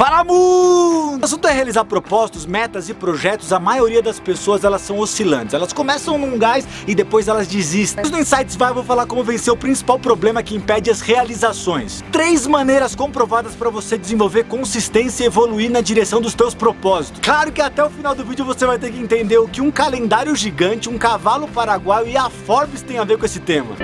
Fala mundo! O assunto é realizar propósitos, metas e projetos. A maioria das pessoas elas são oscilantes. Elas começam num gás e depois elas desistem. No Insights vai vou falar como vencer o principal problema que impede as realizações. Três maneiras comprovadas para você desenvolver consistência e evoluir na direção dos teus propósitos. Claro que até o final do vídeo você vai ter que entender o que um calendário gigante, um cavalo paraguaio e a Forbes tem a ver com esse tema.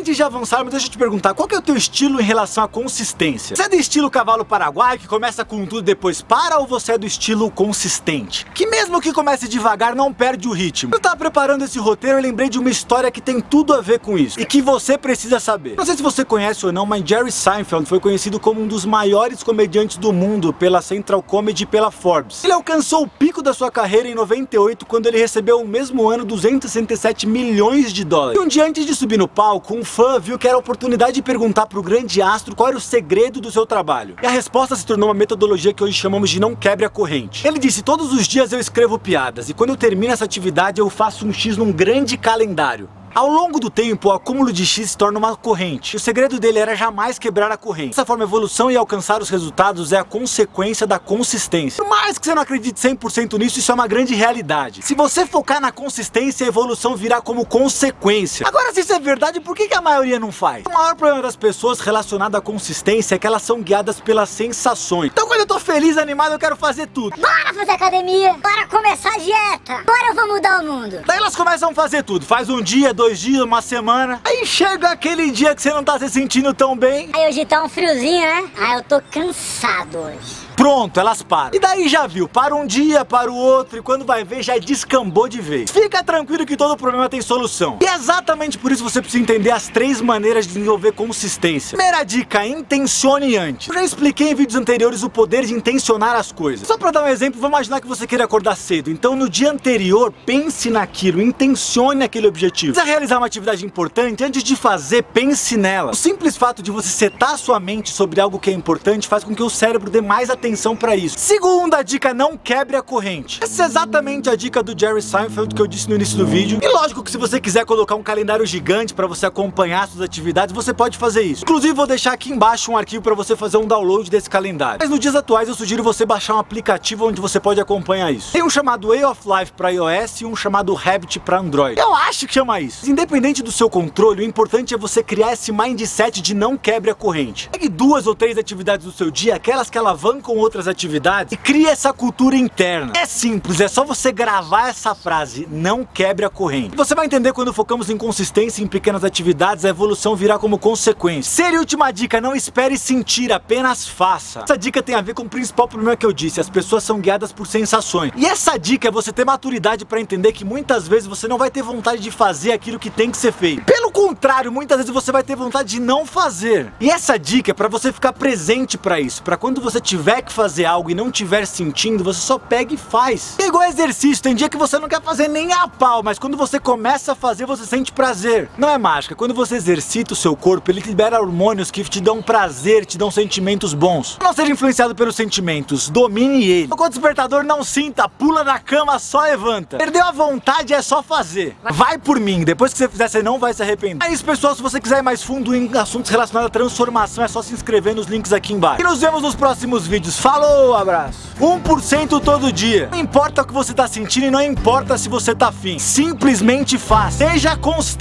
Antes de avançarmos, deixa eu te perguntar, qual que é o teu estilo em relação à consistência? Você é do estilo cavalo paraguai, que começa com tudo e depois para, ou você é do estilo consistente? Que mesmo que comece devagar, não perde o ritmo. Eu tava preparando esse roteiro e lembrei de uma história que tem tudo a ver com isso, e que você precisa saber. Não sei se você conhece ou não, mas Jerry Seinfeld foi conhecido como um dos maiores comediantes do mundo pela Central Comedy e pela Forbes. Ele alcançou o pico da sua carreira em 98, quando ele recebeu o mesmo ano 267 milhões de dólares. E um dia antes de subir no palco, um fã viu que era a oportunidade de perguntar para o grande astro qual era o segredo do seu trabalho. E a resposta se tornou uma metodologia que hoje chamamos de não quebre a corrente. Ele disse: Todos os dias eu escrevo piadas e quando eu termino essa atividade eu faço um X num grande calendário. Ao longo do tempo, o acúmulo de X se torna uma corrente. O segredo dele era jamais quebrar a corrente. Dessa forma, a evolução e alcançar os resultados é a consequência da consistência. Por mais que você não acredite 100% nisso, isso é uma grande realidade. Se você focar na consistência, a evolução virá como consequência. Agora, se isso é verdade, por que, que a maioria não faz? O maior problema das pessoas relacionado à consistência é que elas são guiadas pelas sensações. Então, quando eu tô feliz, animado, eu quero fazer tudo. Bora fazer academia! Bora começar a dieta! Bora, eu vou mudar o mundo! Daí elas começam a fazer tudo. Faz um dia, dois dias, uma semana. Aí chega aquele dia que você não tá se sentindo tão bem. Aí hoje tá um friozinho, né? Ah, eu tô cansado hoje. Pronto, elas param. E daí já viu, para um dia, para o outro, e quando vai ver já descambou de vez. Fica tranquilo que todo problema tem solução. E é exatamente por isso você precisa entender as três maneiras de desenvolver consistência. Primeira dica, intencione antes. Eu já expliquei em vídeos anteriores o poder de intencionar as coisas. Só para dar um exemplo, vamos imaginar que você queira acordar cedo. Então no dia anterior, pense naquilo, intencione aquele objetivo. Precisa realizar uma atividade importante, antes de fazer, pense nela. O simples fato de você setar sua mente sobre algo que é importante faz com que o cérebro dê mais atenção atenção para isso. Segunda dica, não quebre a corrente. Essa é exatamente a dica do Jerry Seinfeld que eu disse no início do vídeo. E lógico que se você quiser colocar um calendário gigante para você acompanhar suas atividades, você pode fazer isso. Inclusive vou deixar aqui embaixo um arquivo para você fazer um download desse calendário. Mas nos dias atuais eu sugiro você baixar um aplicativo onde você pode acompanhar isso. Tem um chamado Way of Life para iOS e um chamado Habit para Android. Eu acho que chama isso. Independente do seu controle, o importante é você criar esse mindset de não quebre a corrente. Pegue duas ou três atividades do seu dia, aquelas que alavancam outras atividades e cria essa cultura interna. É simples, é só você gravar essa frase, não quebre a corrente. Você vai entender quando focamos em consistência em pequenas atividades, a evolução virá como consequência. Ser última dica, não espere sentir, apenas faça. Essa dica tem a ver com o principal problema que eu disse, as pessoas são guiadas por sensações. E essa dica é você ter maturidade para entender que muitas vezes você não vai ter vontade de fazer aquilo que tem que ser feito. Pelo contrário, muitas vezes você vai ter vontade de não fazer. E essa dica é para você ficar presente para isso, para quando você tiver que que fazer algo e não tiver sentindo, você só pega e faz. É igual exercício, tem dia que você não quer fazer nem a pau, mas quando você começa a fazer, você sente prazer. Não é mágica, quando você exercita o seu corpo, ele libera hormônios que te dão prazer, te dão sentimentos bons. Não seja influenciado pelos sentimentos, domine ele. Quando o despertador não sinta, pula da cama, só levanta. Perdeu a vontade, é só fazer. Vai por mim, depois que você fizer, você não vai se arrepender. É isso, pessoal, se você quiser ir mais fundo em assuntos relacionados à transformação, é só se inscrever nos links aqui embaixo. E nos vemos nos próximos vídeos. Falou, abraço. 1% todo dia. Não importa o que você tá sentindo e não importa se você tá afim. Simplesmente faz. Seja constante.